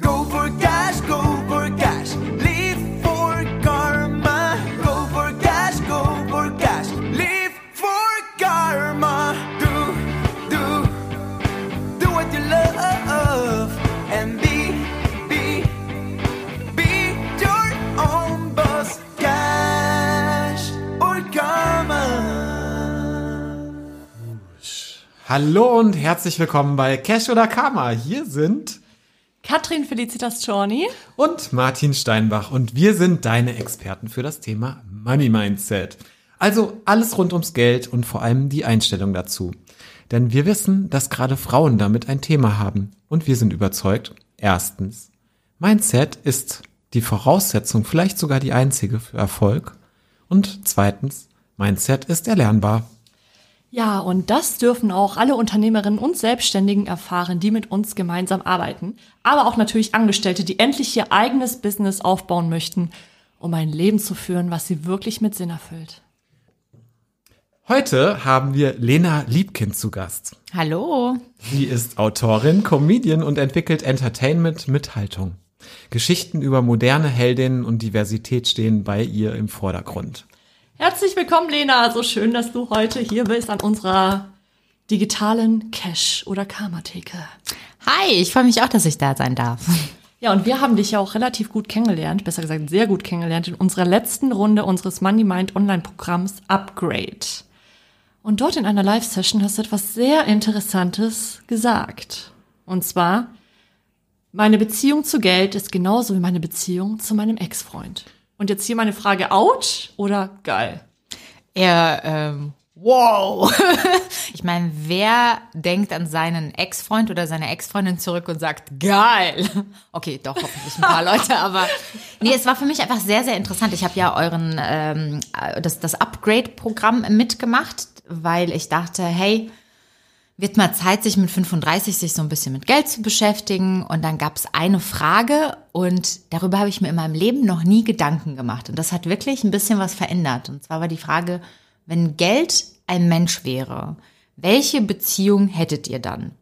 Go for cash, go for cash. Live for karma. Go for cash, go for cash. Live for karma. Do, do, do what you love. And be, be, be your own boss. Cash or karma. Hallo und herzlich willkommen bei Cash oder Karma. Hier sind Katrin Felicitas Czorny. und Martin Steinbach und wir sind deine Experten für das Thema Money Mindset. Also alles rund ums Geld und vor allem die Einstellung dazu. Denn wir wissen, dass gerade Frauen damit ein Thema haben und wir sind überzeugt, erstens, Mindset ist die Voraussetzung, vielleicht sogar die einzige für Erfolg und zweitens, Mindset ist erlernbar. Ja, und das dürfen auch alle Unternehmerinnen und Selbstständigen erfahren, die mit uns gemeinsam arbeiten. Aber auch natürlich Angestellte, die endlich ihr eigenes Business aufbauen möchten, um ein Leben zu führen, was sie wirklich mit Sinn erfüllt. Heute haben wir Lena Liebkind zu Gast. Hallo. Sie ist Autorin, Comedian und entwickelt Entertainment mit Haltung. Geschichten über moderne Heldinnen und Diversität stehen bei ihr im Vordergrund. Herzlich willkommen, Lena. So schön, dass du heute hier bist an unserer digitalen Cash- oder Karma-Theke. Hi, ich freue mich auch, dass ich da sein darf. Ja, und wir haben dich ja auch relativ gut kennengelernt, besser gesagt sehr gut kennengelernt in unserer letzten Runde unseres Money Mind Online-Programms Upgrade. Und dort in einer Live-Session hast du etwas sehr Interessantes gesagt. Und zwar, meine Beziehung zu Geld ist genauso wie meine Beziehung zu meinem Ex-Freund. Und jetzt hier meine Frage, ouch oder geil? Er, ähm, wow. ich meine, wer denkt an seinen Ex-Freund oder seine Ex-Freundin zurück und sagt, geil. Okay, doch, hoffentlich ein paar Leute, aber nee, es war für mich einfach sehr, sehr interessant. Ich habe ja euren, ähm, das, das Upgrade-Programm mitgemacht, weil ich dachte, hey, wird mal Zeit, sich mit 35 sich so ein bisschen mit Geld zu beschäftigen. Und dann gab es eine Frage und darüber habe ich mir in meinem Leben noch nie Gedanken gemacht. Und das hat wirklich ein bisschen was verändert. Und zwar war die Frage, wenn Geld ein Mensch wäre, welche Beziehung hättet ihr dann?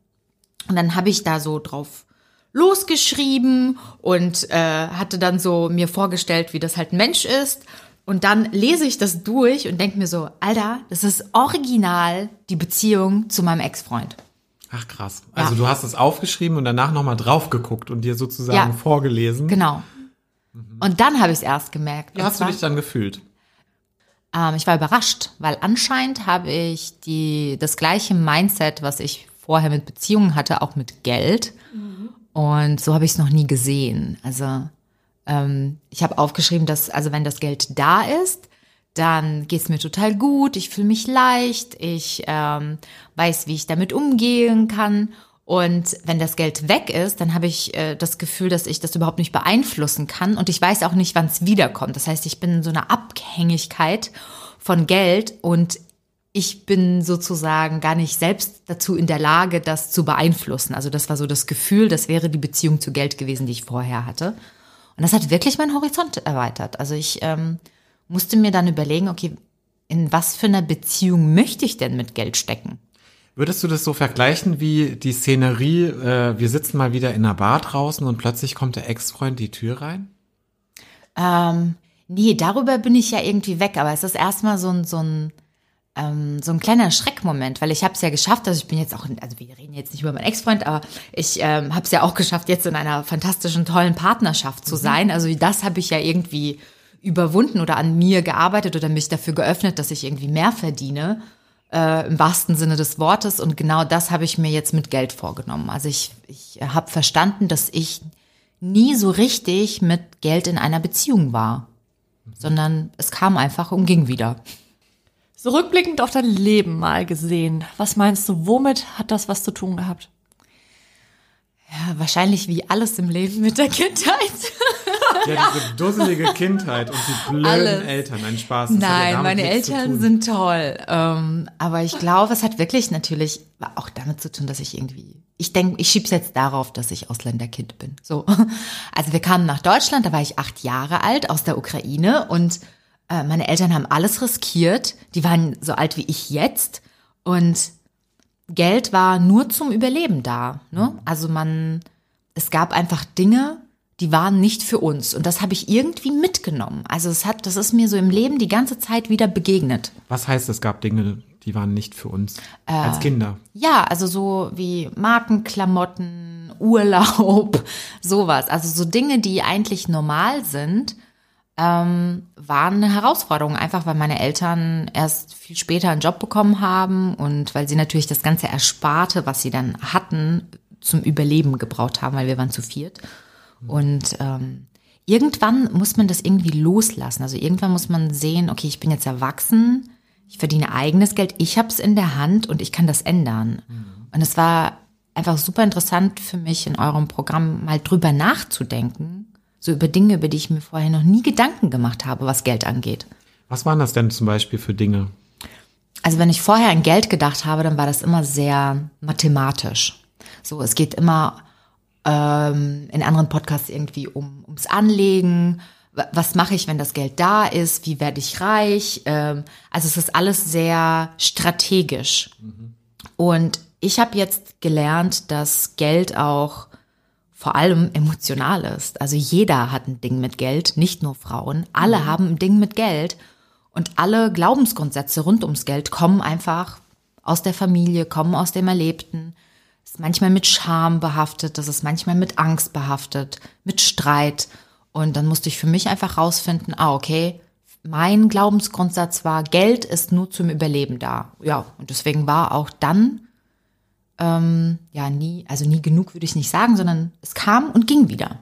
Und dann habe ich da so drauf losgeschrieben und äh, hatte dann so mir vorgestellt, wie das halt ein Mensch ist. Und dann lese ich das durch und denke mir so, Alter, das ist original die Beziehung zu meinem Ex-Freund. Ach krass. Also Ja. du hast es aufgeschrieben und danach nochmal drauf geguckt und dir sozusagen Ja. vorgelesen. Genau. Und dann habe ich es erst gemerkt. Wie hast du zwar- dich dann gefühlt? Ähm, ich war überrascht, weil anscheinend habe ich die, das gleiche Mindset, was ich vorher mit Beziehungen hatte, auch mit Geld. Und so habe ich es noch nie gesehen. Also ähm, ich habe aufgeschrieben, dass, also wenn das Geld da ist, dann geht's mir total gut, ich fühle mich leicht, ich ähm, weiß, wie ich damit umgehen kann. Und wenn das Geld weg ist, dann habe ich äh, das Gefühl, dass ich das überhaupt nicht beeinflussen kann. Und ich weiß auch nicht, wann es wiederkommt. Das heißt, ich bin in so einer Abhängigkeit von Geld und ich bin sozusagen gar nicht selbst dazu in der Lage, das zu beeinflussen. Also das war so das Gefühl, das wäre die Beziehung zu Geld gewesen, die ich vorher hatte. Und das hat wirklich meinen Horizont erweitert. Also ich ähm, musste mir dann überlegen, okay, in was für einer Beziehung möchte ich denn mit Geld stecken? Würdest du das so vergleichen wie die Szenerie, äh, wir sitzen mal wieder in einer Bar draußen und plötzlich kommt der Ex-Freund die Tür rein? Ähm, nee, darüber bin ich ja irgendwie weg, aber es ist erstmal so ein, so ein, ähm, so ein kleiner Schreckmoment, weil ich habe es ja geschafft, also ich bin jetzt auch, also wir reden jetzt nicht über meinen Ex-Freund, aber ich ähm, habe es ja auch geschafft, jetzt in einer fantastischen, tollen Partnerschaft zu sein. Also das habe ich ja irgendwie überwunden oder an mir gearbeitet oder mich dafür geöffnet, dass ich irgendwie mehr verdiene, äh, im wahrsten Sinne des Wortes. Und genau das habe ich mir jetzt mit Geld vorgenommen. Also ich, ich habe verstanden, dass ich nie so richtig mit Geld in einer Beziehung war, sondern es kam einfach und ging wieder. So rückblickend auf dein Leben mal gesehen, was meinst du, womit hat das was zu tun gehabt? Ja, wahrscheinlich wie alles im Leben mit der Kindheit. Ja, diese dusselige Kindheit und die blöden Alles. Eltern. Ein Spaß. ja Nein, damit meine Eltern sind toll. Ähm, aber ich glaube, es hat wirklich natürlich auch damit zu tun, dass ich irgendwie, ich denke, ich schieb's jetzt darauf, dass ich Ausländerkind bin. So. Also wir kamen nach Deutschland, da war ich acht Jahre alt aus der Ukraine und äh, meine Eltern haben alles riskiert. Die waren so alt wie ich jetzt und Geld war nur zum Überleben da. Ne? Also man, es gab einfach Dinge, die waren nicht für uns. Und das habe ich irgendwie mitgenommen. Also es hat, das ist mir so im Leben die ganze Zeit wieder begegnet. Was heißt, es gab Dinge, die waren nicht für uns Äh. als Kinder? Ja, also so wie Markenklamotten, Urlaub, sowas. Also so Dinge, die eigentlich normal sind, ähm, waren eine Herausforderung. Einfach weil meine Eltern erst viel später einen Job bekommen haben und weil sie natürlich das ganze Ersparte, was sie dann hatten, zum Überleben gebraucht haben, weil wir waren zu viert. Und ähm, irgendwann muss man das irgendwie loslassen. Also irgendwann muss man sehen, okay, ich bin jetzt erwachsen, ich verdiene eigenes Geld, ich habe es in der Hand und ich kann das ändern. Und es war einfach super interessant für mich in eurem Programm mal drüber nachzudenken, so über Dinge, über die ich mir vorher noch nie Gedanken gemacht habe, was Geld angeht. Was waren das denn zum Beispiel für Dinge? Also wenn ich vorher an Geld gedacht habe, dann war das immer sehr mathematisch. So, es geht immer ähm, in anderen Podcasts irgendwie um, ums Anlegen. Wa- Was mache ich, wenn das Geld da ist? Wie werde ich reich? Ähm, also es ist alles sehr strategisch. Und ich habe jetzt gelernt, dass Geld auch vor allem emotional ist. Also jeder hat ein Ding mit Geld, nicht nur Frauen. Alle haben ein Ding mit Geld. Und alle Glaubensgrundsätze rund ums Geld kommen einfach aus der Familie, kommen aus dem Erlebten. Ist manchmal mit Scham behaftet, das ist manchmal mit Angst behaftet, mit Streit. Und dann musste ich für mich einfach rausfinden, ah, okay, mein Glaubensgrundsatz war, Geld ist nur zum Überleben da. Ja, und deswegen war auch dann, ähm, ja, nie, also nie genug würde ich nicht sagen, sondern es kam und ging wieder.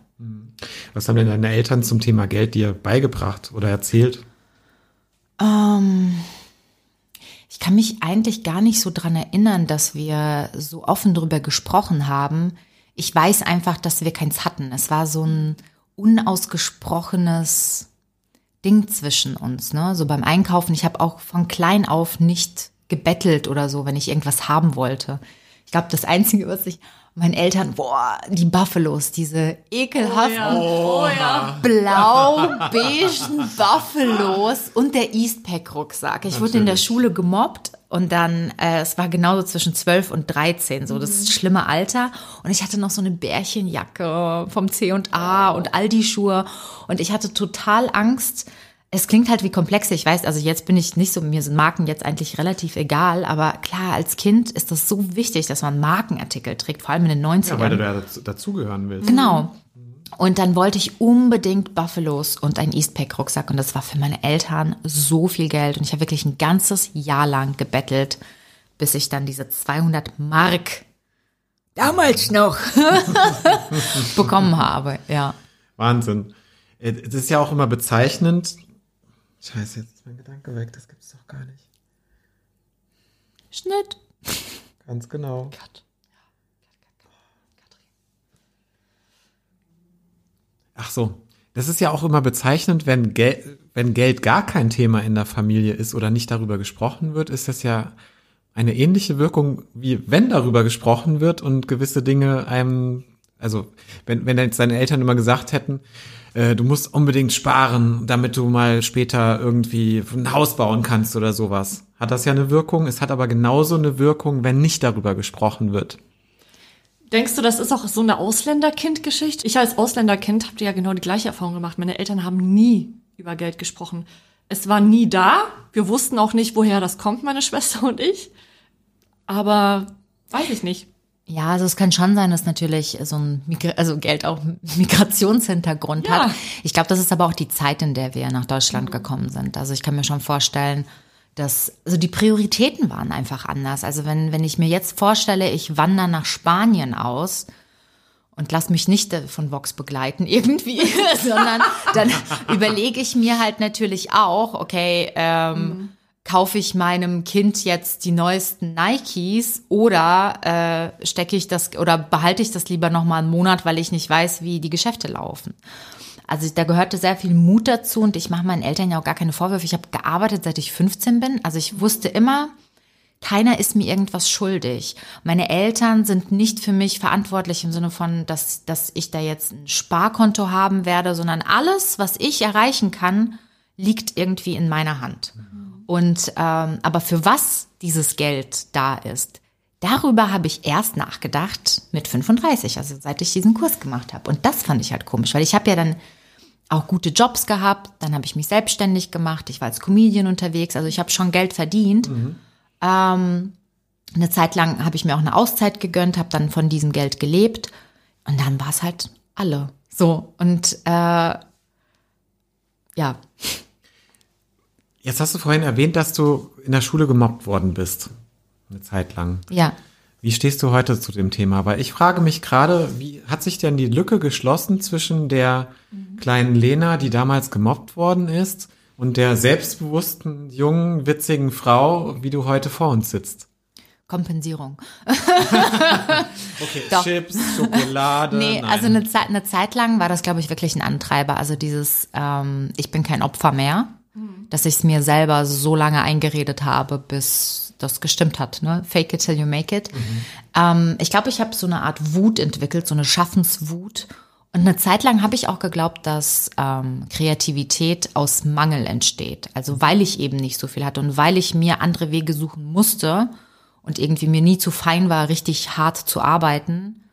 Was haben denn deine Eltern zum Thema Geld dir beigebracht oder erzählt? Ich kann mich eigentlich gar nicht so dran erinnern, dass wir so offen drüber gesprochen haben. Ich weiß einfach, dass wir keins hatten. Es war so ein unausgesprochenes Ding zwischen uns. Ne? So beim Einkaufen. Ich habe auch von klein auf nicht gebettelt oder so, wenn ich irgendwas haben wollte. Ich glaube, das Einzige, was ich meinen Eltern, boah, die Buffalos, diese ekelhaften Oh ja. blau-beigen Buffalos und der Eastpack-Rucksack. Ich wurde in der Natürlich. Schule gemobbt und dann, äh, es war genauso zwischen 12 und 13, so das schlimme Alter. Und ich hatte noch so eine Bärchenjacke vom C&A und all die Schuhe. Und ich hatte total Angst, es klingt halt wie komplexe, ich weiß, also jetzt bin ich nicht so, mir sind Marken jetzt eigentlich relativ egal, aber klar, als Kind ist das so wichtig, dass man Markenartikel trägt, vor allem in den 90ern. Ja, weil du da dazu- dazugehören willst. Genau. Und dann wollte ich unbedingt Buffalos und einen Eastpack-Rucksack. Und das war für meine Eltern so viel Geld. Und ich habe wirklich ein ganzes Jahr lang gebettelt, bis ich dann diese 200 Mark damals noch bekommen habe. Ja. Wahnsinn. Äh, Es ist ja auch immer bezeichnend. Scheiße, jetzt ist mein Gedanke weg. Das gibt's doch gar nicht. Schnitt. Ganz genau. Ach so. Das ist ja auch immer bezeichnend, wenn, Gel wenn Geld gar kein Thema in der Familie ist oder nicht darüber gesprochen wird, ist das ja eine ähnliche Wirkung, wie wenn darüber gesprochen wird und gewisse Dinge einem, also wenn, wenn jetzt deine Eltern immer gesagt hätten, äh, du musst unbedingt sparen, damit du mal später irgendwie ein Haus bauen kannst oder sowas, hat das ja eine Wirkung. Es hat aber genauso eine Wirkung, wenn nicht darüber gesprochen wird. Denkst du, das ist auch so eine Ausländerkind-Geschichte? Ich als Ausländerkind habe ja genau die gleiche Erfahrung gemacht. Meine Eltern haben nie über Geld gesprochen. Es war nie da. Wir wussten auch nicht, woher das kommt, meine Schwester und ich. Aber weiß ich nicht. Ja, also es kann schon sein, dass natürlich so ein Migra also Geld auch einen Migrationshintergrund Ja. hat. Ich glaube, das ist aber auch die Zeit, in der wir nach Deutschland gekommen sind. Also ich kann mir schon vorstellen, dass also die Prioritäten waren einfach anders. Also wenn wenn ich mir jetzt vorstelle, ich wandere nach Spanien aus und lass mich nicht von Vox begleiten irgendwie, sondern dann überlege ich mir halt natürlich auch, okay, ähm, kaufe ich meinem Kind jetzt die neuesten Nikes oder äh, stecke ich das oder behalte ich das lieber noch mal einen Monat, weil ich nicht weiß, wie die Geschäfte laufen. Also da gehörte sehr viel Mut dazu und ich mache meinen Eltern ja auch gar keine Vorwürfe. Ich habe gearbeitet, seit ich 15 bin. Also ich wusste immer, keiner ist mir irgendwas schuldig. Meine Eltern sind nicht für mich verantwortlich im Sinne von, dass, dass ich da jetzt ein Sparkonto haben werde, sondern alles, was ich erreichen kann, liegt irgendwie in meiner Hand. Und ähm, aber für was dieses Geld da ist, darüber habe ich erst nachgedacht mit 35, also seit ich diesen Kurs gemacht habe. Und das fand ich halt komisch, weil ich habe ja dann auch gute Jobs gehabt, dann habe ich mich selbstständig gemacht, ich war als Comedian unterwegs, also ich habe schon Geld verdient. Ähm, eine Zeit lang habe ich mir auch eine Auszeit gegönnt, habe dann von diesem Geld gelebt und dann war es halt alle. So und äh, ja, Jetzt hast du vorhin erwähnt, dass du in der Schule gemobbt worden bist. Eine Zeit lang. ja. Wie stehst du heute zu dem Thema? Weil ich frage mich gerade, wie hat sich denn die Lücke geschlossen zwischen der kleinen Lena, die damals gemobbt worden ist, und der selbstbewussten, jungen, witzigen Frau, wie du heute vor uns sitzt? Kompensierung. Okay, Doch. Chips, Schokolade. Nee, nein. also eine Zeit, eine Zeit lang war das, glaube ich, wirklich ein Antreiber. Also dieses, ähm, ich bin kein Opfer mehr, dass ich es mir selber so lange eingeredet habe, bis das gestimmt hat. Ne? Fake it till you make it. Ähm, ich glaube, ich habe so eine Art Wut entwickelt, so eine Schaffenswut. Und eine Zeit lang habe ich auch geglaubt, dass ähm, Kreativität aus Mangel entsteht. Also weil ich eben nicht so viel hatte und weil ich mir andere Wege suchen musste und irgendwie mir nie zu fein war, richtig hart zu arbeiten,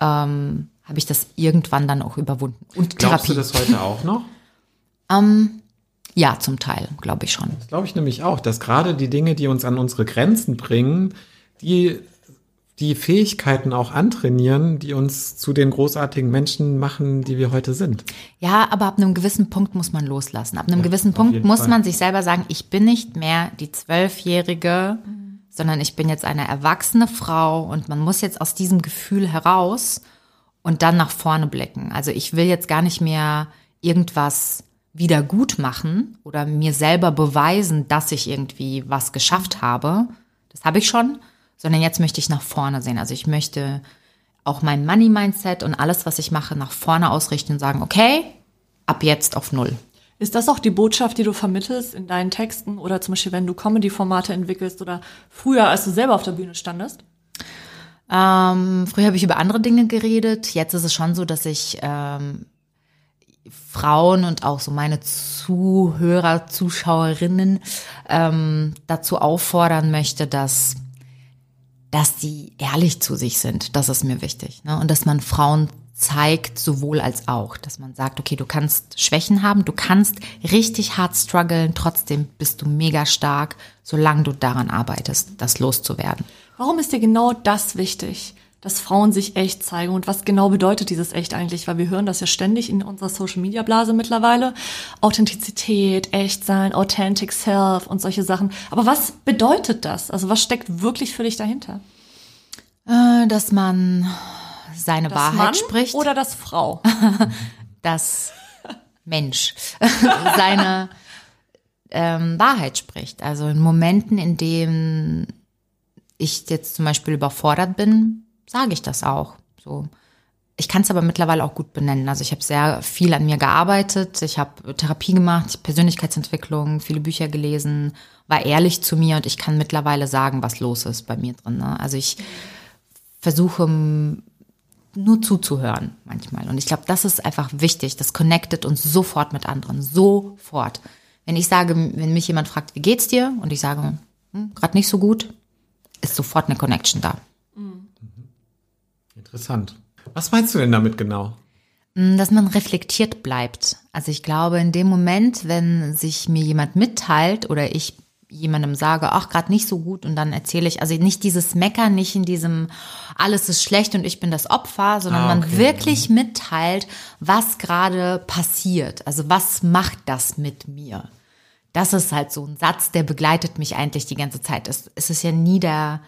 ähm, habe ich das irgendwann dann auch überwunden. Und Glaubst Therapie. du das heute auch noch? Ja, zum Teil, glaube ich schon. Das glaube ich nämlich auch, dass gerade die Dinge, die uns an unsere Grenzen bringen, die die Fähigkeiten auch antrainieren, die uns zu den großartigen Menschen machen, die wir heute sind. Ja, aber ab einem gewissen Punkt muss man loslassen. Ab einem gewissen Punkt muss Fall. man sich selber sagen, ich bin nicht mehr die Zwölfjährige, sondern ich bin jetzt eine erwachsene Frau und man muss jetzt aus diesem Gefühl heraus und dann nach vorne blicken. Also ich will jetzt gar nicht mehr irgendwas wieder gut machen oder mir selber beweisen, dass ich irgendwie was geschafft habe. Das habe ich schon, sondern jetzt möchte ich nach vorne sehen. Also ich möchte auch mein Money-Mindset und alles, was ich mache, nach vorne ausrichten und sagen, okay, ab jetzt auf Null. Ist das auch die Botschaft, die du vermittelst in deinen Texten oder zum Beispiel, wenn du Comedy-Formate entwickelst oder früher, als du selber auf der Bühne standest? Ähm, früher habe ich über andere Dinge geredet. Jetzt ist es schon so, dass ich ähm, Frauen und auch so meine Zuhörer, Zuschauerinnen ähm, dazu auffordern möchte, dass dass die ehrlich zu sich sind. Das ist mir wichtig. Ne? Und dass man Frauen zeigt, sowohl als auch. Dass man sagt, okay, du kannst Schwächen haben, du kannst richtig hart strugglen, trotzdem bist du mega stark, solange du daran arbeitest, das loszuwerden. Warum ist dir genau das wichtig, dass Frauen sich echt zeigen? Und was genau bedeutet dieses echt eigentlich? Weil wir hören das ja ständig in unserer Social-Media-Blase mittlerweile. Authentizität, echt sein, authentic self und solche Sachen. Aber was bedeutet das? Also was steckt wirklich für dich dahinter? Äh, dass man seine Das Wahrheit Mann spricht, oder das Frau? dass Mensch seine ähm, Wahrheit spricht. Also in Momenten, in denen ich jetzt zum Beispiel überfordert bin, sage ich das auch. So. Ich kann es aber mittlerweile auch gut benennen. Also ich habe sehr viel an mir gearbeitet. Ich habe Therapie gemacht, Persönlichkeitsentwicklung, viele Bücher gelesen, war ehrlich zu mir und ich kann mittlerweile sagen, was los ist bei mir drin. Ne? Also ich versuche nur zuzuhören manchmal. Und ich glaube, das ist einfach wichtig. Das connectet uns sofort mit anderen. Sofort. Wenn ich sage, wenn mich jemand fragt, wie geht's dir? Und ich sage, hm, gerade nicht so gut, ist sofort eine Connection da. Interessant. Was meinst du denn damit genau? Mm, Dass man reflektiert bleibt. Also ich glaube, in dem Moment, wenn sich mir jemand mitteilt oder ich jemandem sage, ach, gerade nicht so gut und dann erzähle ich, also nicht dieses Meckern, nicht in diesem alles ist schlecht und ich bin das Opfer, sondern Ah, man okay. wirklich mitteilt, was gerade passiert. Also was macht das mit mir? Das ist halt so ein Satz, der begleitet mich eigentlich die ganze Zeit. Es, es ist ja nie der,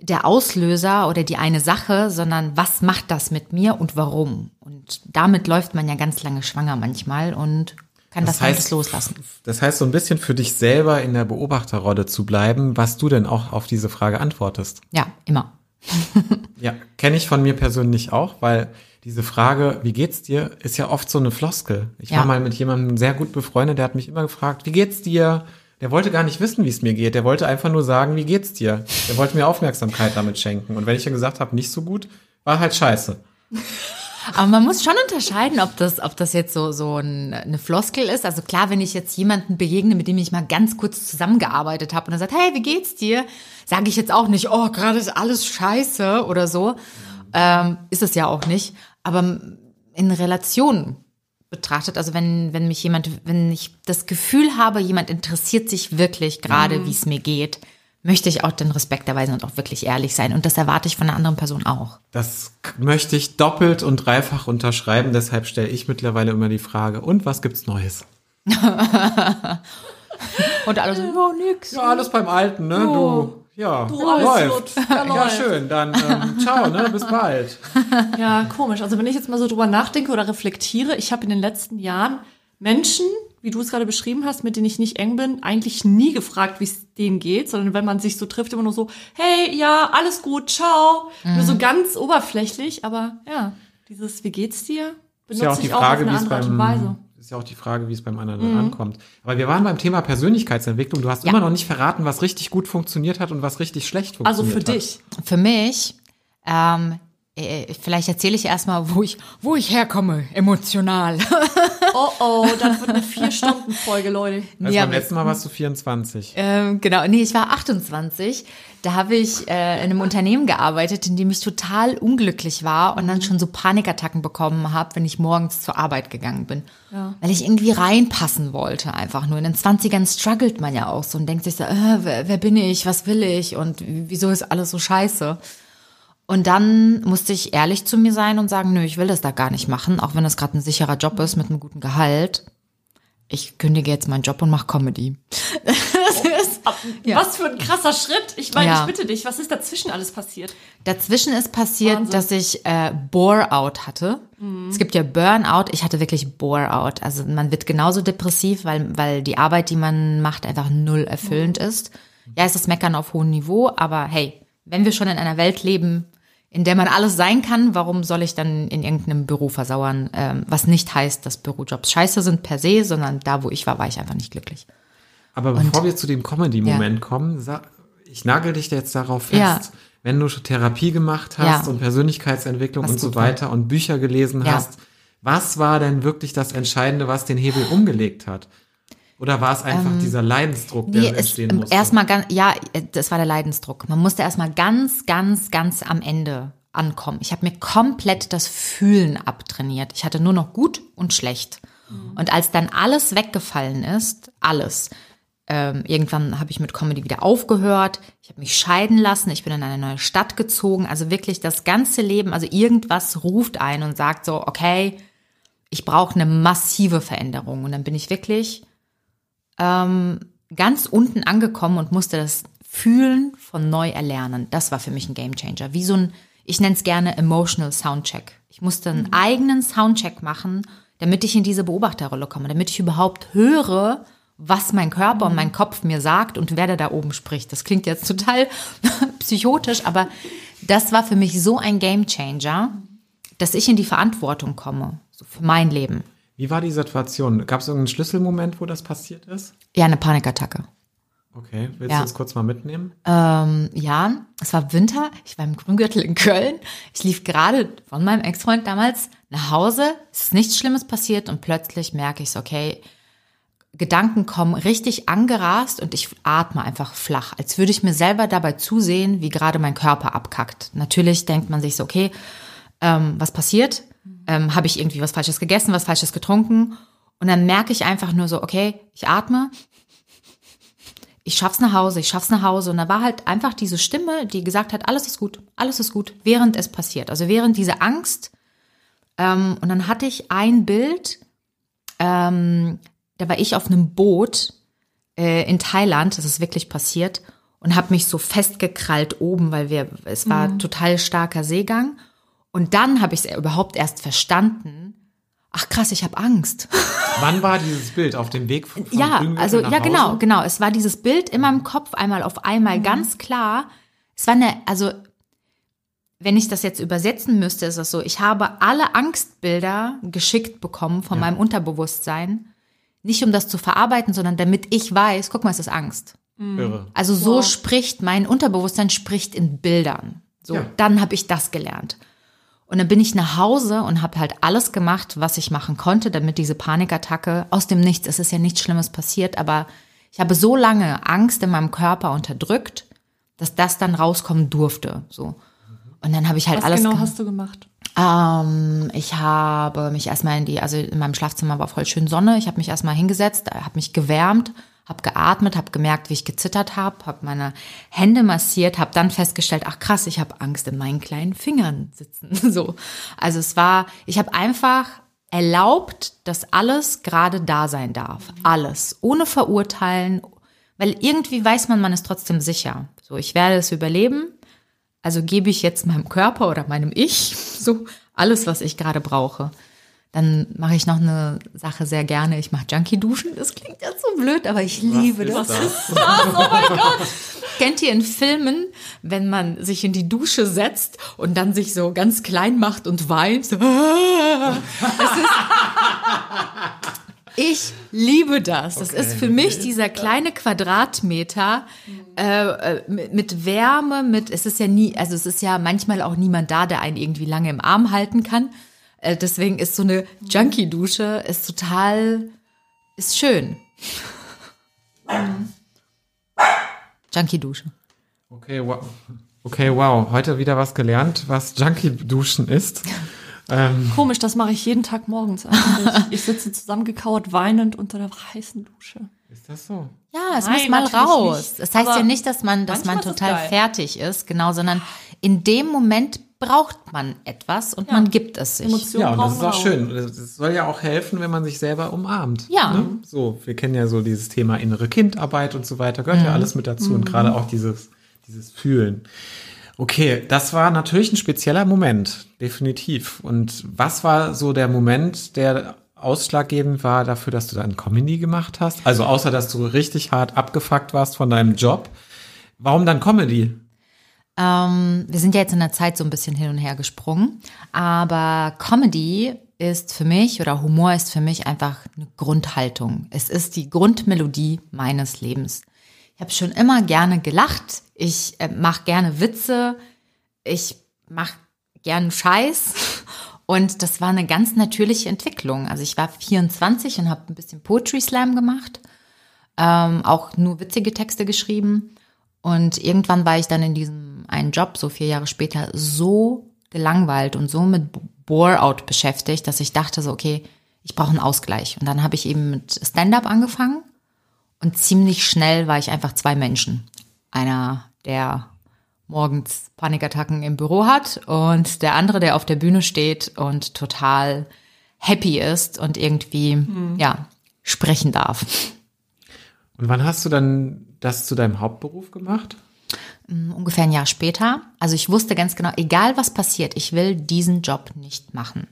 der Auslöser oder die eine Sache, sondern was macht das mit mir und warum? Und damit läuft man ja ganz lange schwanger manchmal und kann das, alles loslassen. Das heißt, so ein bisschen für dich selber in der Beobachterrolle zu bleiben, was du denn auch auf diese Frage antwortest. Ja, immer. Ja, kenne ich von mir persönlich auch, weil diese Frage, wie geht's dir, ist ja oft so eine Floskel. Ich Ja. war mal mit jemandem sehr gut befreundet, der hat mich immer gefragt, wie geht's dir? Der wollte gar nicht wissen, wie es mir geht. Der wollte einfach nur sagen, wie geht's dir? Der wollte mir Aufmerksamkeit damit schenken. Und wenn ich dann gesagt habe, nicht so gut, war halt scheiße. Aber man muss schon unterscheiden, ob das, ob das jetzt so, so ein, eine Floskel ist. Also klar, wenn ich jetzt jemanden begegne, mit dem ich mal ganz kurz zusammengearbeitet habe und er sagt, hey, wie geht's dir? Sage ich jetzt auch nicht, oh, gerade ist alles scheiße oder so. Ähm, ist es ja auch nicht. Aber in Relation betrachtet, also wenn, wenn mich jemand, wenn ich das Gefühl habe, jemand interessiert sich wirklich gerade, wie es mir geht, möchte ich auch den Respekt erweisen und auch wirklich ehrlich sein. Und das erwarte ich von einer anderen Person auch. Das möchte ich doppelt und dreifach unterschreiben. Deshalb stelle ich mittlerweile immer die Frage, und was gibt's Neues? Und alle so, oh, nix. Ja, alles beim Alten, ne? Du, ja, alles läuft. gut. Ja, Ja, schön. Dann ähm, ciao, ne? Bis bald. Ja, komisch. Also wenn ich jetzt mal so drüber nachdenke oder reflektiere, ich habe in den letzten Jahren Menschen, wie du es gerade beschrieben hast, mit denen ich nicht eng bin, eigentlich nie gefragt, wie es denen geht, sondern wenn man sich so trifft, immer nur so, hey, ja, alles gut, ciao. Nur so ganz oberflächlich, aber ja, dieses, wie geht's dir? Ist ja auch benutze die ich auch Frage, auf wie eine es andere Art und beim Weise. Ist ja auch die Frage, wie es beim anderen dann ankommt. Aber wir waren beim Thema Persönlichkeitsentwicklung. Du hast immer noch nicht verraten, was richtig gut funktioniert hat und was richtig schlecht Also funktioniert für hat. dich. Für mich, ähm, äh, vielleicht erzähle ich erstmal, wo ich, wo ich herkomme, emotional. Oh oh, das wird eine Vier-Stunden-Folge, Leute. Also Ja, beim letzten Mal warst du 24. Ähm, genau, nee, ich war 28. Da habe ich äh, in einem Unternehmen gearbeitet, in dem ich total unglücklich war und dann schon so Panikattacken bekommen habe, wenn ich morgens zur Arbeit gegangen bin. Ja. Weil ich irgendwie reinpassen wollte einfach nur. In den 20ern struggelt man ja auch so und denkt sich so, äh, wer, wer bin ich, was will ich und wieso ist alles so scheiße? Und dann musste ich ehrlich zu mir sein und sagen, nö, ich will das da gar nicht machen, auch wenn das gerade ein sicherer Job ist mit einem guten Gehalt. Ich kündige jetzt meinen Job und mache Comedy. Das ist, ja. Was für ein krasser Schritt. Ich meine, Ja. ich bitte dich, was ist dazwischen alles passiert? Dazwischen ist passiert, Wahnsinn. dass ich äh, Bore-out hatte. Es gibt ja Burnout, ich hatte wirklich Bore-out. Also man wird genauso depressiv, weil, weil die Arbeit, die man macht, einfach null erfüllend ist. Ja, es ist Meckern auf hohem Niveau, aber hey, wenn wir schon in einer Welt leben, in der man alles sein kann, warum soll ich dann in irgendeinem Büro versauern? Ähm, was nicht heißt, dass Bürojobs scheiße sind per se, sondern da, wo ich war, war ich einfach nicht glücklich. Aber bevor wir zu dem Comedy-Moment kommen, sa- ich nagel dich jetzt darauf fest, Ja. wenn du schon Therapie gemacht hast Ja. und Persönlichkeitsentwicklung Was und so gut war. weiter und Bücher gelesen Ja. hast, was war denn wirklich das Entscheidende, was den Hebel umgelegt hat? Oder war es einfach dieser Leidensdruck, der Ähm, Nee, es, entstehen musste? erstmal ganz, ja, das war der Leidensdruck. Man musste erstmal ganz, ganz, ganz am Ende ankommen. Ich habe mir komplett das Fühlen abtrainiert. Ich hatte nur noch gut und schlecht. Und als dann alles weggefallen ist, alles, ähm, irgendwann habe ich mit Comedy wieder aufgehört. Ich habe mich scheiden lassen. Ich bin in eine neue Stadt gezogen. Also wirklich das ganze Leben, also irgendwas ruft ein und sagt so, okay, ich brauche eine massive Veränderung. Und dann bin ich wirklich ganz unten angekommen und musste das Fühlen von neu erlernen. Das war für mich ein Gamechanger. Wie so ein, ich nenne es gerne Emotional Soundcheck. Ich musste einen eigenen Soundcheck machen, damit ich in diese Beobachterrolle komme, damit ich überhaupt höre, was mein Körper und mein Kopf mir sagt und wer da da oben spricht. Das klingt jetzt total psychotisch, aber das war für mich so ein Gamechanger, dass ich in die Verantwortung komme, so für mein Leben. Wie war die Situation? Gab es irgendeinen Schlüsselmoment, wo das passiert ist? Ja, eine Panikattacke. Okay, willst Ja. du uns kurz mal mitnehmen? ähm, Jahren. Es war Winter. Ich war im Grüngürtel in Köln. Ich lief gerade von meinem Ex-Freund damals nach Hause. Es ist nichts Schlimmes passiert und plötzlich merke ich so, okay, Gedanken kommen richtig angerast und ich atme einfach flach, als würde ich mir selber dabei zusehen, wie gerade mein Körper abkackt. Natürlich denkt man sich so, okay, ähm, was passiert? Ähm, Habe ich irgendwie was Falsches gegessen, was Falsches getrunken? Und dann merke ich einfach nur so, okay, ich atme, ich schaff's nach Hause, ich schaff's nach Hause. Und da war halt einfach diese Stimme, die gesagt hat, alles ist gut, alles ist gut, während es passiert. Also während diese Angst. Ähm, und dann hatte ich ein Bild, ähm, da war ich auf einem Boot äh, in Thailand, das ist wirklich passiert, und habe mich so festgekrallt oben, weil wir, es war total starker Seegang. Und dann habe ich es überhaupt erst verstanden. Ach krass, ich habe Angst. Wann war dieses Bild? Auf dem Weg von, von Ja, also nach ja, genau, Hause? genau. Es war dieses Bild in meinem Kopf einmal auf einmal ganz klar. Es war eine, also wenn ich das jetzt übersetzen müsste, ist es so, ich habe alle Angstbilder geschickt bekommen von meinem Unterbewusstsein. Nicht um das zu verarbeiten, sondern damit ich weiß, guck mal, es ist Angst. Irre. Also so spricht mein Unterbewusstsein spricht in Bildern. So, Ja. dann habe ich das gelernt. Und dann bin ich nach Hause und habe halt alles gemacht, was ich machen konnte, damit diese Panikattacke aus dem Nichts, es ist ja nichts Schlimmes passiert, aber ich habe so lange Angst in meinem Körper unterdrückt, dass das dann rauskommen durfte. So. Und dann habe ich halt Was alles genau gemacht. hast du gemacht? Ähm, ich habe mich erstmal in die, also in meinem Schlafzimmer war voll schön Sonne. Ich habe mich erstmal hingesetzt, habe mich gewärmt, habe geatmet, habe gemerkt, wie ich gezittert habe, habe meine Hände massiert, habe dann festgestellt, ach krass, ich habe Angst in meinen kleinen Fingern sitzen. So, also es war, ich habe einfach erlaubt, dass alles gerade da sein darf, alles, ohne verurteilen, weil irgendwie weiß man, man ist trotzdem sicher. So, ich werde es überleben. Also gebe ich jetzt meinem Körper oder meinem Ich so alles, was ich gerade brauche. Dann mache ich noch eine Sache sehr gerne. Ich mache Junkie-Duschen. Das klingt jetzt so blöd, aber ich liebe das. Kennt ihr in Filmen, wenn man sich in die Dusche setzt und dann sich so ganz klein macht und weint? So, das ist, ich liebe das. Das ist für mich dieser kleine Quadratmeter äh, äh, mit, mit Wärme, mit es ist ja nie, also es ist ja manchmal auch niemand da, der einen irgendwie lange im Arm halten kann. Äh, deswegen ist so eine Junkie-Dusche ist total, ist schön. Junkie-Dusche. Okay, wow. Okay, wow. Heute wieder was gelernt, was Junkie-Duschen ist. Ähm, Komisch, das mache ich jeden Tag morgens. Ich sitze zusammengekauert, weinend unter der heißen Dusche. ist das so? Ja, es Nein, muss mal raus. nicht. Das heißt Aber ja nicht, dass man, dass man es total fertig ist, genau, sondern in dem Moment braucht man etwas und man gibt es sich. Emotionen Ja, und das ist auch schön. Das soll ja auch helfen, wenn man sich selber umarmt. Ja. Ne? So, wir kennen ja so dieses Thema innere Kindarbeit und so weiter, gehört ja alles mit dazu und gerade auch dieses, dieses Fühlen. Okay, das war natürlich ein spezieller Moment, definitiv. Und was war so der Moment, der ausschlaggebend war dafür, dass du dann Comedy gemacht hast? Also außer, dass du richtig hart abgefuckt warst von deinem Job. Warum dann Comedy? Ähm, wir sind ja jetzt in der Zeit so ein bisschen hin und her gesprungen, aber Comedy ist für mich oder Humor ist für mich einfach eine Grundhaltung. Es ist die Grundmelodie meines Lebens. Ich habe schon immer gerne gelacht. Ich äh, mache gerne Witze. Ich mache gern Scheiß. Und das war eine ganz natürliche Entwicklung. Also ich war 24 und habe ein bisschen Poetry Slam gemacht, ähm, auch nur witzige Texte geschrieben. Und irgendwann war ich dann in diesem einen Job, so vier Jahre später, so gelangweilt und so mit Bore-out beschäftigt, dass ich dachte so, okay, ich brauche einen Ausgleich. Und dann habe ich eben mit Stand-up angefangen und ziemlich schnell war ich einfach zwei Menschen. Einer, der morgens Panikattacken im Büro hat und der andere, der auf der Bühne steht und total happy ist und irgendwie, ja, sprechen darf. Und wann hast du dann das zu deinem Hauptberuf gemacht? Ungefähr ein Jahr später. Also ich wusste ganz genau, egal was passiert, ich will diesen Job nicht machen.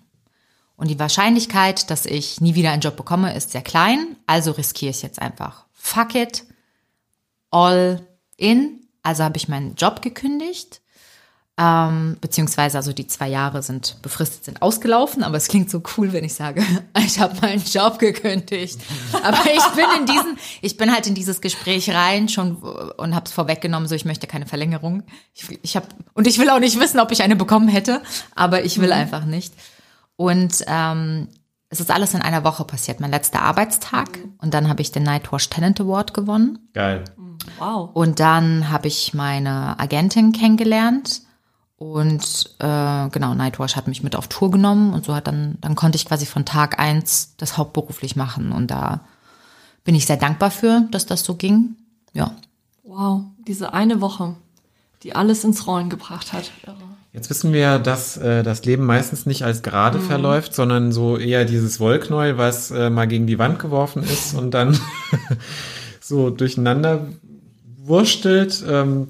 Und die Wahrscheinlichkeit, dass ich nie wieder einen Job bekomme, ist sehr klein. Also riskiere ich jetzt einfach. Fuck it. All in. Also habe ich meinen Job gekündigt. Ähm, beziehungsweise also die zwei Jahre sind befristet, sind ausgelaufen, aber es klingt so cool, wenn ich sage, ich habe meinen Job gekündigt. Aber ich bin in diesen, ich bin halt in dieses Gespräch rein schon und habe es vorweggenommen, so ich möchte keine Verlängerung. Ich, ich habe und ich will auch nicht wissen, ob ich eine bekommen hätte, aber ich will einfach nicht. Und ähm, es ist alles in einer Woche passiert, mein letzter Arbeitstag und dann habe ich den Nightwash Talent Award gewonnen. Geil. Wow. Und dann habe ich meine Agentin kennengelernt und äh, genau, Nightwash hat mich mit auf Tour genommen und so hat dann, dann konnte ich quasi von Tag eins das hauptberuflich machen und da bin ich sehr dankbar für, dass das so ging. Ja. Wow. Diese eine Woche, die alles ins Rollen gebracht hat. Jetzt wissen wir, dass äh, das Leben meistens nicht als gerade verläuft, sondern so eher dieses Wollknäuel, was äh, mal gegen die Wand geworfen ist und dann so durcheinander wurstelt. Ähm,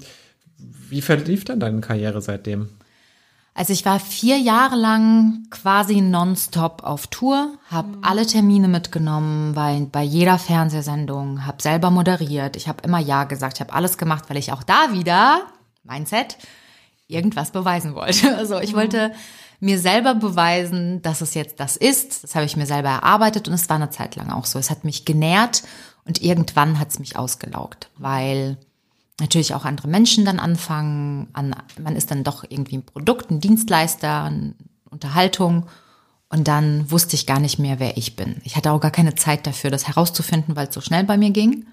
wie verlief dann deine Karriere seitdem? Also ich war vier Jahre lang quasi nonstop auf Tour, habe alle Termine mitgenommen, war in- bei jeder Fernsehsendung, habe selber moderiert, ich habe immer Ja gesagt, ich habe alles gemacht, weil ich auch da wieder, Mindset, irgendwas beweisen wollte. Also ich wollte mir selber beweisen, dass es jetzt das ist. Das habe ich mir selber erarbeitet und es war eine Zeit lang auch so. Es hat mich genährt und irgendwann hat es mich ausgelaugt, weil natürlich auch andere Menschen dann anfangen, an, man ist dann doch irgendwie ein Produkt, ein Dienstleister ein- Unterhaltung. Und dann wusste ich gar nicht mehr, wer ich bin. Ich hatte auch gar keine Zeit dafür, das herauszufinden, weil es so schnell bei mir ging.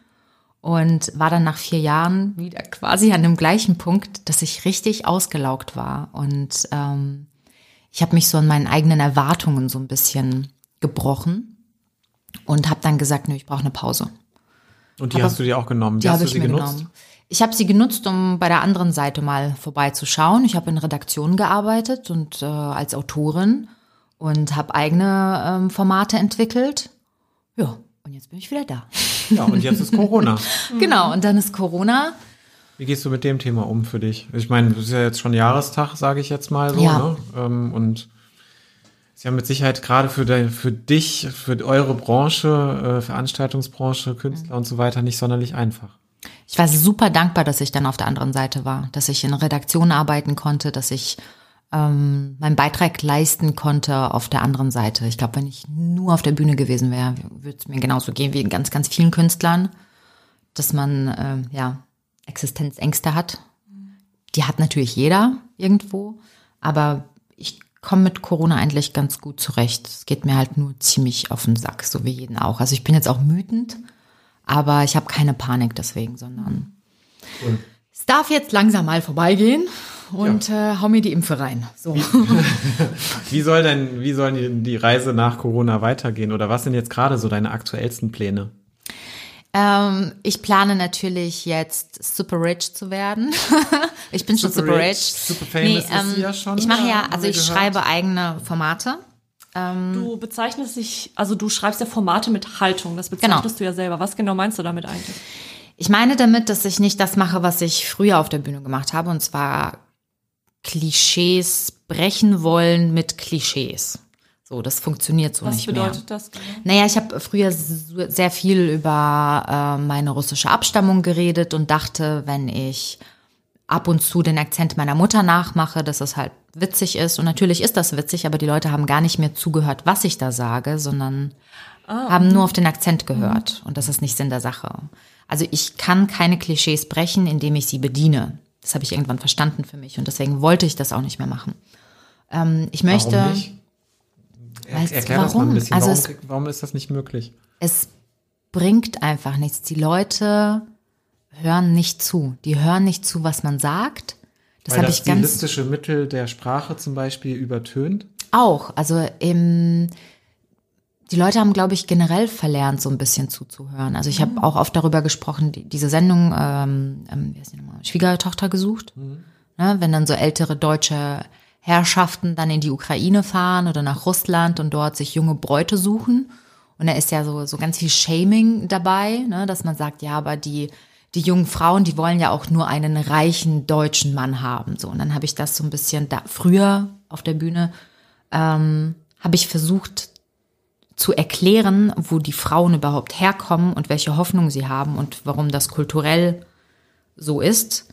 Und war dann nach vier Jahren wieder quasi an dem gleichen Punkt, dass ich richtig ausgelaugt war. Und ähm, ich habe mich so an meinen eigenen Erwartungen so ein bisschen gebrochen und habe dann gesagt, nö, ich brauche eine Pause. Und die hast du dir auch genommen. Die hast habe du ich sie mir genutzt? genommen. Ich habe sie genutzt, um bei der anderen Seite mal vorbeizuschauen. Ich habe in Redaktionen gearbeitet und äh, als Autorin und habe eigene ähm, Formate entwickelt. Ja, und jetzt bin ich wieder da. Ja, und jetzt ist Corona. Genau, und dann ist Corona. Wie gehst du mit dem Thema um für dich? Ich meine, das ist ja jetzt schon Jahrestag, sage ich jetzt mal so. Ja. Ne? Ähm, und ist ja mit Sicherheit gerade für, für dich, für eure Branche, äh, Veranstaltungsbranche, Künstler und so weiter nicht sonderlich einfach. Ich war super dankbar, dass ich dann auf der anderen Seite war, dass ich in Redaktion arbeiten konnte, dass ich ähm, meinen Beitrag leisten konnte auf der anderen Seite. Ich glaube, wenn ich nur auf der Bühne gewesen wäre, würde es mir genauso gehen wie ganz, ganz vielen Künstlern, dass man ähm, ja Existenzängste hat. Die hat natürlich jeder irgendwo, aber ich komme mit Corona eigentlich ganz gut zurecht. Es geht mir halt nur ziemlich auf den Sack, so wie jeden auch. Also ich bin jetzt auch wütend, aber ich habe keine Panik deswegen, sondern es darf jetzt langsam mal vorbeigehen und äh, hau mir die Impfe rein. So. Wie soll denn, wie soll die, die Reise nach Corona weitergehen? Oder was sind jetzt gerade so deine aktuellsten Pläne? ähm, ich plane natürlich jetzt super rich zu werden. ich bin schon Super super rich, rich. super famous ist sie ja schon, Ich mache ja, ja, also ich gehört. schreibe eigene Formate. Du bezeichnest dich, also du schreibst ja Formate mit Haltung. Das bezeichnest Genau. du ja selber. Was genau meinst du damit eigentlich? Ich meine damit, dass ich nicht das mache, was ich früher auf der Bühne gemacht habe, und zwar Klischees brechen wollen mit Klischees. So, das funktioniert so Was nicht bedeutet mehr. das genau? Naja, ich habe früher sehr viel über äh, meine russische Abstammung geredet und dachte, wenn ich ab und zu den Akzent meiner Mutter nachmache, dass es halt witzig ist. Und natürlich ist das witzig, aber die Leute haben gar nicht mehr zugehört, was ich da sage, sondern haben nur auf den Akzent gehört. Und das ist nicht Sinn der Sache. Also ich kann keine Klischees brechen, indem ich sie bediene. Das habe ich irgendwann verstanden für mich und deswegen wollte ich das auch nicht mehr machen. Ähm, ich möchte. Warum nicht? Er, Weißt du, erklär das mal warum? ein bisschen. Also warum, es- krieg- warum ist das nicht möglich? es bringt einfach nichts. Die Leute hören nicht zu. Die hören nicht zu, was man sagt. Das habe ich ganz stilistische Mittel der Sprache zum Beispiel übertönt. auch. Also im, die Leute haben, glaube ich, generell verlernt, so ein bisschen zuzuhören. Also ich habe auch oft darüber gesprochen, die, diese Sendung, ähm, ähm, wie heißt die nochmal, Schwiegertochter gesucht. Ne, wenn dann so ältere deutsche Herrschaften dann in die Ukraine fahren oder nach Russland und dort sich junge Bräute suchen. Und da ist ja so, so ganz viel Shaming dabei, ne, dass man sagt, ja, aber die, die jungen Frauen, die wollen ja auch nur einen reichen deutschen Mann haben. So, und dann habe ich das so ein bisschen da früher auf der Bühne ähm, habe ich versucht zu erklären, wo die Frauen überhaupt herkommen und welche Hoffnung sie haben und warum das kulturell so ist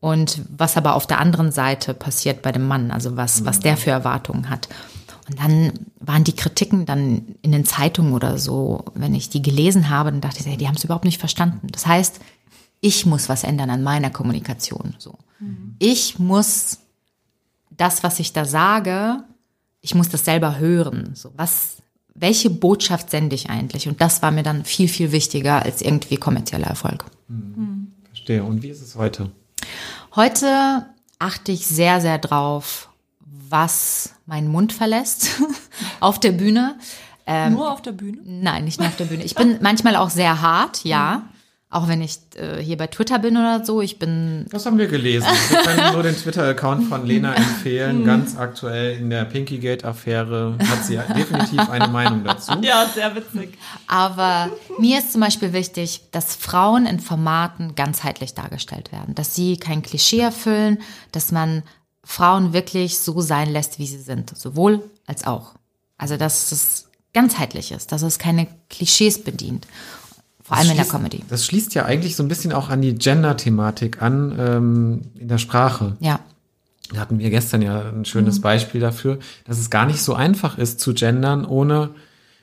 und was aber auf der anderen Seite passiert bei dem Mann, also was, was der für Erwartungen hat. Und dann waren die Kritiken dann in den Zeitungen oder so, wenn ich die gelesen habe, dann dachte ich, hey, die haben es überhaupt nicht verstanden. Das heißt, ich muss was ändern an meiner Kommunikation. So, ich muss das, was ich da sage, ich muss das selber hören. So, was, welche Botschaft sende ich eigentlich? Und das war mir dann viel, viel wichtiger als irgendwie kommerzieller Erfolg. Verstehe. Und wie ist es heute? Heute achte ich sehr, sehr drauf, was meinen Mund verlässt auf der Bühne. Nur auf der Bühne? Nein, nicht nur auf der Bühne. Ich bin manchmal auch sehr hart, ja. Auch wenn ich äh, hier bei Twitter bin oder so. Ich bin Das haben wir gelesen. Wir können nur den Twitter-Account von Lena empfehlen. Ganz aktuell in der Pinkygate-Affäre hat sie definitiv eine Meinung dazu. Ja, sehr witzig. Aber mir ist zum Beispiel wichtig, dass Frauen in Formaten ganzheitlich dargestellt werden, dass sie kein Klischee erfüllen, dass man Frauen wirklich so sein lässt, wie sie sind, sowohl als auch. Also dass es ganzheitlich ist, dass es keine Klischees bedient, vor allem in der Comedy. Das schließt ja eigentlich so ein bisschen auch an die Gender-Thematik an ähm, in der Sprache. Ja, Da hatten wir gestern ja ein schönes Beispiel dafür, dass es gar nicht so einfach ist zu gendern, ohne,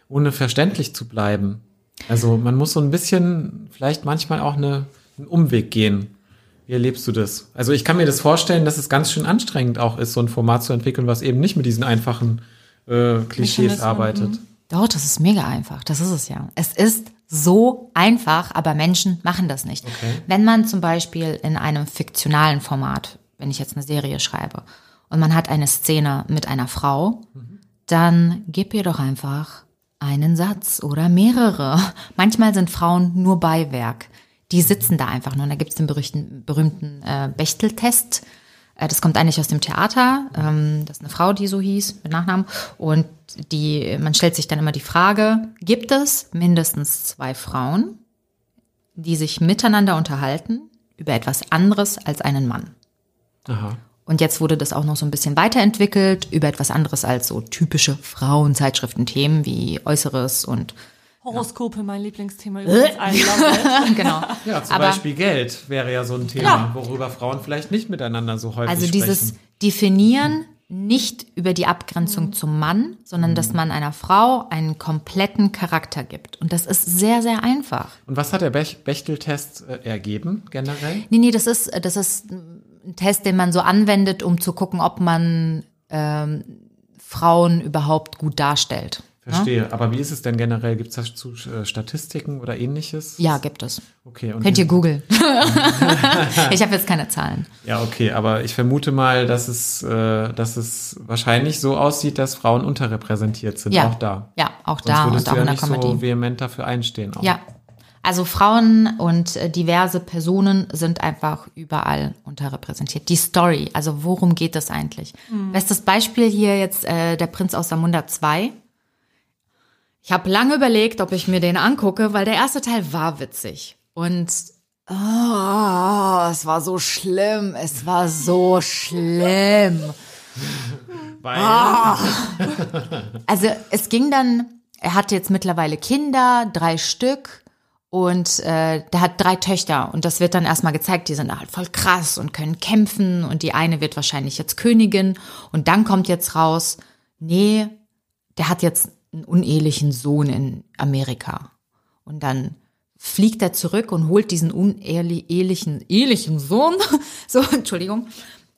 ohne verständlich zu bleiben. Also man muss so ein bisschen vielleicht manchmal auch eine, einen Umweg gehen. Wie erlebst du das? Also ich kann mir das vorstellen, dass es ganz schön anstrengend auch ist, so ein Format zu entwickeln, was eben nicht mit diesen einfachen äh, Klischees arbeitet. mhm. Doch, das ist mega einfach. Das ist es ja. Es ist so einfach, aber Menschen machen das nicht. Wenn man zum Beispiel in einem fiktionalen Format, wenn ich jetzt eine Serie schreibe, und man hat eine Szene mit einer Frau, dann gib ihr doch einfach einen Satz oder mehrere. Manchmal sind Frauen nur Beiwerk. Die sitzen da einfach nur. Und da gibt es den berühmten, berühmten äh, Bechtel-Test. Äh, das kommt eigentlich aus dem Theater. Ähm, das ist eine Frau, die so hieß, mit Nachnamen. Und die, man stellt sich dann immer die Frage, gibt es mindestens zwei Frauen, die sich miteinander unterhalten über etwas anderes als einen Mann? Aha. Und jetzt wurde das auch noch so ein bisschen weiterentwickelt über etwas anderes als so typische Frauenzeitschriften-Themen wie Äußeres und Horoskope, mein Lieblingsthema übrigens. I love it. genau. Ja, zum Aber- Beispiel Geld wäre ja so ein Thema, worüber Frauen vielleicht nicht miteinander so häufig Also sprechen. dieses Definieren nicht über die Abgrenzung zum Mann, sondern dass man einer Frau einen kompletten Charakter gibt. Und das ist sehr, sehr einfach. Und was hat der Bech Bechtel-Test äh, ergeben generell? Nee, nee, das ist, das ist ein Test, den man so anwendet, um zu gucken, ob man ähm, Frauen überhaupt gut darstellt. Verstehe. Aber wie ist es denn generell? Gibt es dazu äh, Statistiken oder ähnliches? Ja, gibt es. Okay. Und Könnt ihr googeln. ich habe jetzt keine Zahlen. Ja, okay, aber ich vermute mal, dass es, äh, dass es wahrscheinlich so aussieht, dass Frauen unterrepräsentiert sind, Ja, auch da. ja, auch Sonst da würdest und auch du ja in der nicht Comedy. so vehement dafür einstehen. Auch. Ja. Also Frauen und äh, diverse Personen sind einfach überall unterrepräsentiert. Die Story, also worum geht es eigentlich? Bestes Beispiel hier jetzt äh, der Prinz aus Samunda 2. Ich habe lange überlegt, ob ich mir den angucke, weil der erste Teil war witzig. Und oh, es war so schlimm, es war so schlimm. Ah. Also es ging dann, er hat jetzt mittlerweile Kinder, drei Stück. Und äh, der hat drei Töchter und das wird dann erstmal gezeigt, die sind halt voll krass und können kämpfen und die eine wird wahrscheinlich jetzt Königin und dann kommt jetzt raus, nee, der hat jetzt einen unehelichen Sohn in Amerika. Und dann fliegt er zurück und holt diesen unehelichen ehelichen Sohn, so, Entschuldigung,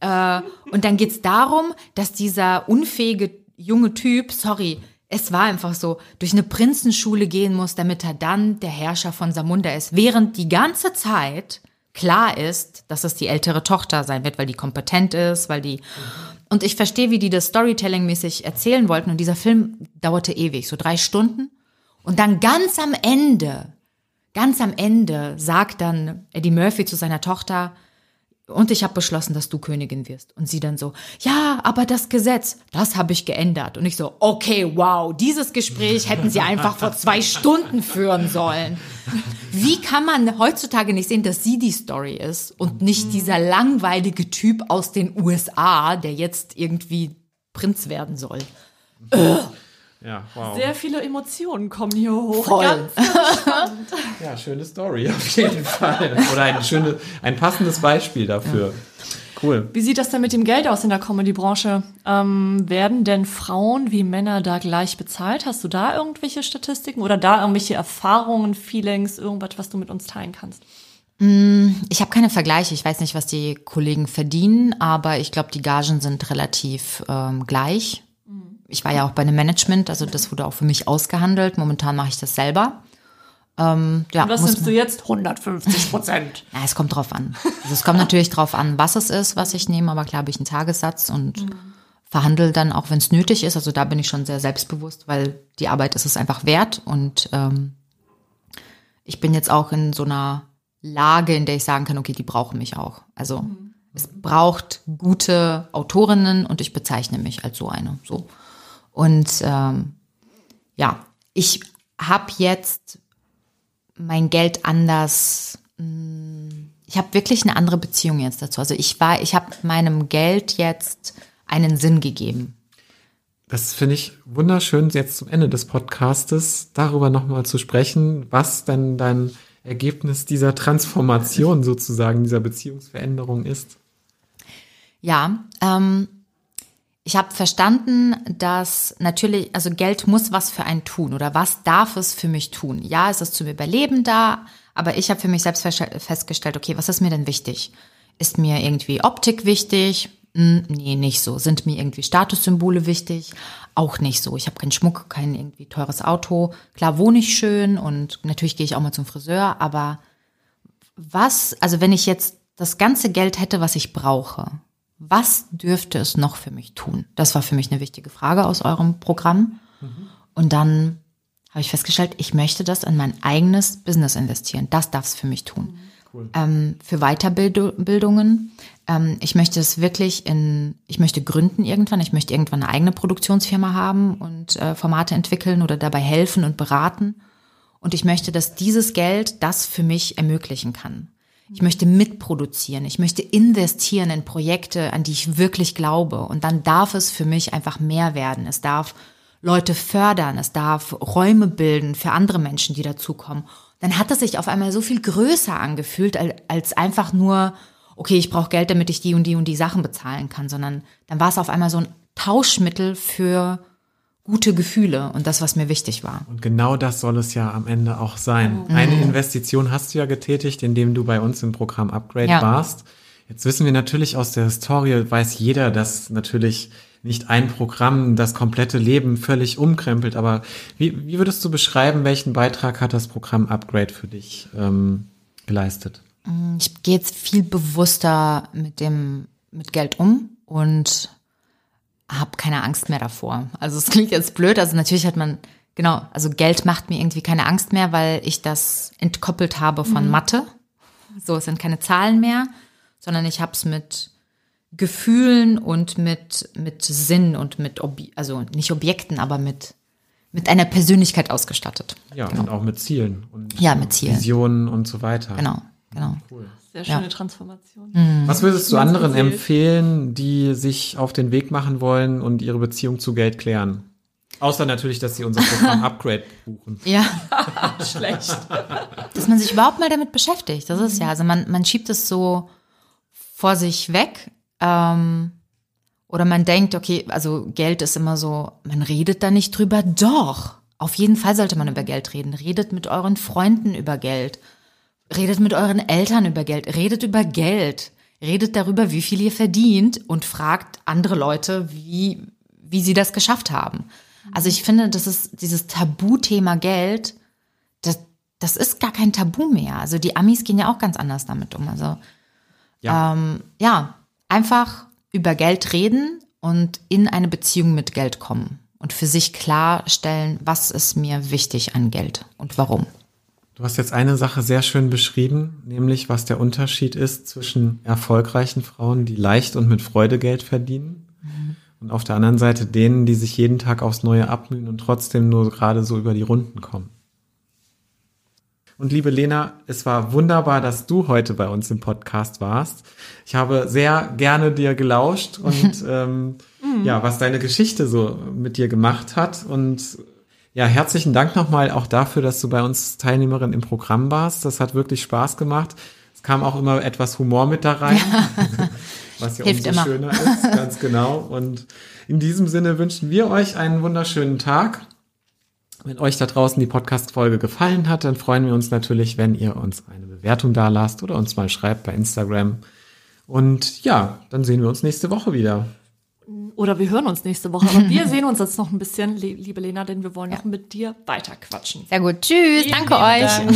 äh, und dann geht's darum, dass dieser unfähige junge Typ, sorry, es war einfach so, durch eine Prinzenschule gehen muss, damit er dann der Herrscher von Samunda ist. Während die ganze Zeit klar ist, dass es die ältere Tochter sein wird, weil die kompetent ist, weil die. Und ich verstehe, wie die das Storytelling-mäßig erzählen wollten. Und dieser Film dauerte ewig, so drei Stunden. Und dann ganz am Ende, ganz am Ende sagt dann Eddie Murphy zu seiner Tochter, und ich habe beschlossen, dass du Königin wirst. Und sie dann so, ja, aber das Gesetz, das habe ich geändert. Und ich so, okay, wow, dieses Gespräch hätten sie einfach vor zwei Stunden führen sollen. Wie kann man heutzutage nicht sehen, dass sie die Story ist und nicht dieser langweilige Typ aus den USA, der jetzt irgendwie Prinz werden soll? ja, wow. Sehr viele Emotionen kommen hier hoch. Voll. Ganz ja, schöne Story auf jeden Fall. Oder ein schönes, ein passendes Beispiel dafür. Cool. Wie sieht das denn mit dem Geld aus in der Comedy-Branche? Ähm, werden denn Frauen wie Männer da gleich bezahlt? Hast du da irgendwelche Statistiken oder da irgendwelche Erfahrungen, Feelings, irgendwas, was du mit uns teilen kannst? Ich habe keine Vergleiche. Ich weiß nicht, was die Kollegen verdienen, aber ich glaube, die Gagen sind relativ ähm, gleich. Ich war ja auch bei einem Management, also das wurde auch für mich ausgehandelt. Momentan mache ich das selber. Ähm, ja, Und was nimmst du jetzt? 150 Prozent. Ja, es kommt drauf an. Also es kommt natürlich drauf an, was es ist, was ich nehme, aber klar habe ich einen Tagessatz und verhandle dann auch, wenn es nötig ist. Also da bin ich schon sehr selbstbewusst, weil die Arbeit ist es einfach wert und ähm, ich bin jetzt auch in so einer Lage, in der ich sagen kann, okay, die brauchen mich auch. Also es braucht gute Autorinnen und ich bezeichne mich als so eine. So. Und ähm, ja, ich habe jetzt mein Geld anders. mh, Ich habe wirklich eine andere Beziehung jetzt dazu. Also ich war, ich habe meinem Geld jetzt einen Sinn gegeben. Das finde ich wunderschön, jetzt zum Ende des Podcastes darüber nochmal zu sprechen, was denn dein Ergebnis dieser Transformation sozusagen, dieser Beziehungsveränderung ist. Ja, ähm, ich habe verstanden, dass natürlich, also Geld muss was für einen tun oder was darf es für mich tun? Ja, es ist zum Überleben da, aber ich habe für mich selbst fest- festgestellt, okay, was ist mir denn wichtig? Ist mir irgendwie Optik wichtig? Hm, nee, nicht so. Sind mir irgendwie Statussymbole wichtig? Auch nicht so. Ich habe keinen Schmuck, kein irgendwie teures Auto. Klar wohne ich schön und natürlich gehe ich auch mal zum Friseur, aber was, also wenn ich jetzt das ganze Geld hätte, was ich brauche, was dürfte es noch für mich tun? Das war für mich eine wichtige Frage aus eurem Programm. Und dann habe ich festgestellt, ich möchte das in mein eigenes Business investieren. Das darf es für mich tun. Ähm, für Weiterbildungen. Ähm, ich möchte es wirklich in, ich möchte gründen irgendwann. Ich möchte irgendwann eine eigene Produktionsfirma haben und äh, Formate entwickeln oder dabei helfen und beraten. Und ich möchte, dass dieses Geld das für mich ermöglichen kann. Ich möchte mitproduzieren. Ich möchte investieren in Projekte, an die ich wirklich glaube. Und dann darf es für mich einfach mehr werden. Es darf Leute fördern. Es darf Räume bilden für andere Menschen, die dazukommen. Dann hat es sich auf einmal so viel größer angefühlt, al- als einfach nur, okay, ich brauche Geld, damit ich die und die und die Sachen bezahlen kann, sondern dann war es auf einmal so ein Tauschmittel für gute Gefühle und das, was mir wichtig war. Und genau das soll es ja am Ende auch sein. Eine Investition hast du ja getätigt, indem du bei uns im Programm Upgrade Ja. warst. Jetzt wissen wir natürlich aus der Historie, weiß jeder, dass natürlich nicht ein Programm das komplette Leben völlig umkrempelt. Aber wie, wie würdest du beschreiben, welchen Beitrag hat das Programm Upgrade für dich ähm, geleistet? Ich gehe jetzt viel bewusster mit dem mit Geld um und habe keine Angst mehr davor. Also es klingt jetzt blöd, also natürlich hat man genau, also Geld macht mir irgendwie keine Angst mehr, weil ich das entkoppelt habe von Mathe. So, es sind keine Zahlen mehr, sondern ich habe es mit Gefühlen und mit mit Sinn und mit Ob also nicht Objekten, aber mit mit einer Persönlichkeit ausgestattet. Ja, und auch mit Zielen und Ja, mit Zielen. Visionen und so weiter. Genau, genau. Sehr Ja. schöne Transformation. Was würdest du anderen empfehlen, die sich auf den Weg machen wollen und ihre Beziehung zu Geld klären? Außer natürlich, dass sie unser Programm Upgrade buchen. Ja. Schlecht. dass man sich überhaupt mal damit beschäftigt. Das ist ja, also man, man schiebt es so vor sich weg. Ähm, oder man denkt, okay, also Geld ist immer so, man redet da nicht drüber. Doch, auf jeden Fall sollte man über Geld reden. Redet mit euren Freunden über Geld. Redet mit euren Eltern über Geld. Redet über Geld. Redet darüber, wie viel ihr verdient und fragt andere Leute, wie, wie sie das geschafft haben. Also ich finde, das ist dieses Tabuthema Geld, das, das ist gar kein Tabu mehr. Also die Amis gehen ja auch ganz anders damit um. Also Ja. ähm, ja, einfach über Geld reden und in eine Beziehung mit Geld kommen und für sich klarstellen, was ist mir wichtig an Geld und warum. Du hast jetzt eine Sache sehr schön beschrieben, nämlich was der Unterschied ist zwischen erfolgreichen Frauen, die leicht und mit Freude Geld verdienen, und auf der anderen Seite denen, die sich jeden Tag aufs Neue abmühen und trotzdem nur gerade so über die Runden kommen. Und liebe Lena, es war wunderbar, dass du heute bei uns im Podcast warst. Ich habe sehr gerne dir gelauscht und ähm, ja, was deine Geschichte so mit dir gemacht hat. Und ja, herzlichen Dank nochmal auch dafür, dass du bei uns Teilnehmerin im Programm warst. Das hat wirklich Spaß gemacht. Es kam auch immer etwas Humor mit da rein, was ja Hilft umso immer. schöner ist, ganz genau. Und in diesem Sinne wünschen wir euch einen wunderschönen Tag. Wenn euch da draußen die Podcast-Folge gefallen hat, dann freuen wir uns natürlich, wenn ihr uns eine Bewertung da lasst oder uns mal schreibt bei Instagram. Und ja, dann sehen wir uns nächste Woche wieder. Oder wir hören uns nächste Woche. Aber wir sehen uns jetzt noch ein bisschen, li- liebe Lena, denn wir wollen noch mit dir weiter quatschen. Sehr gut. Tschüss. Danke euch. Dank.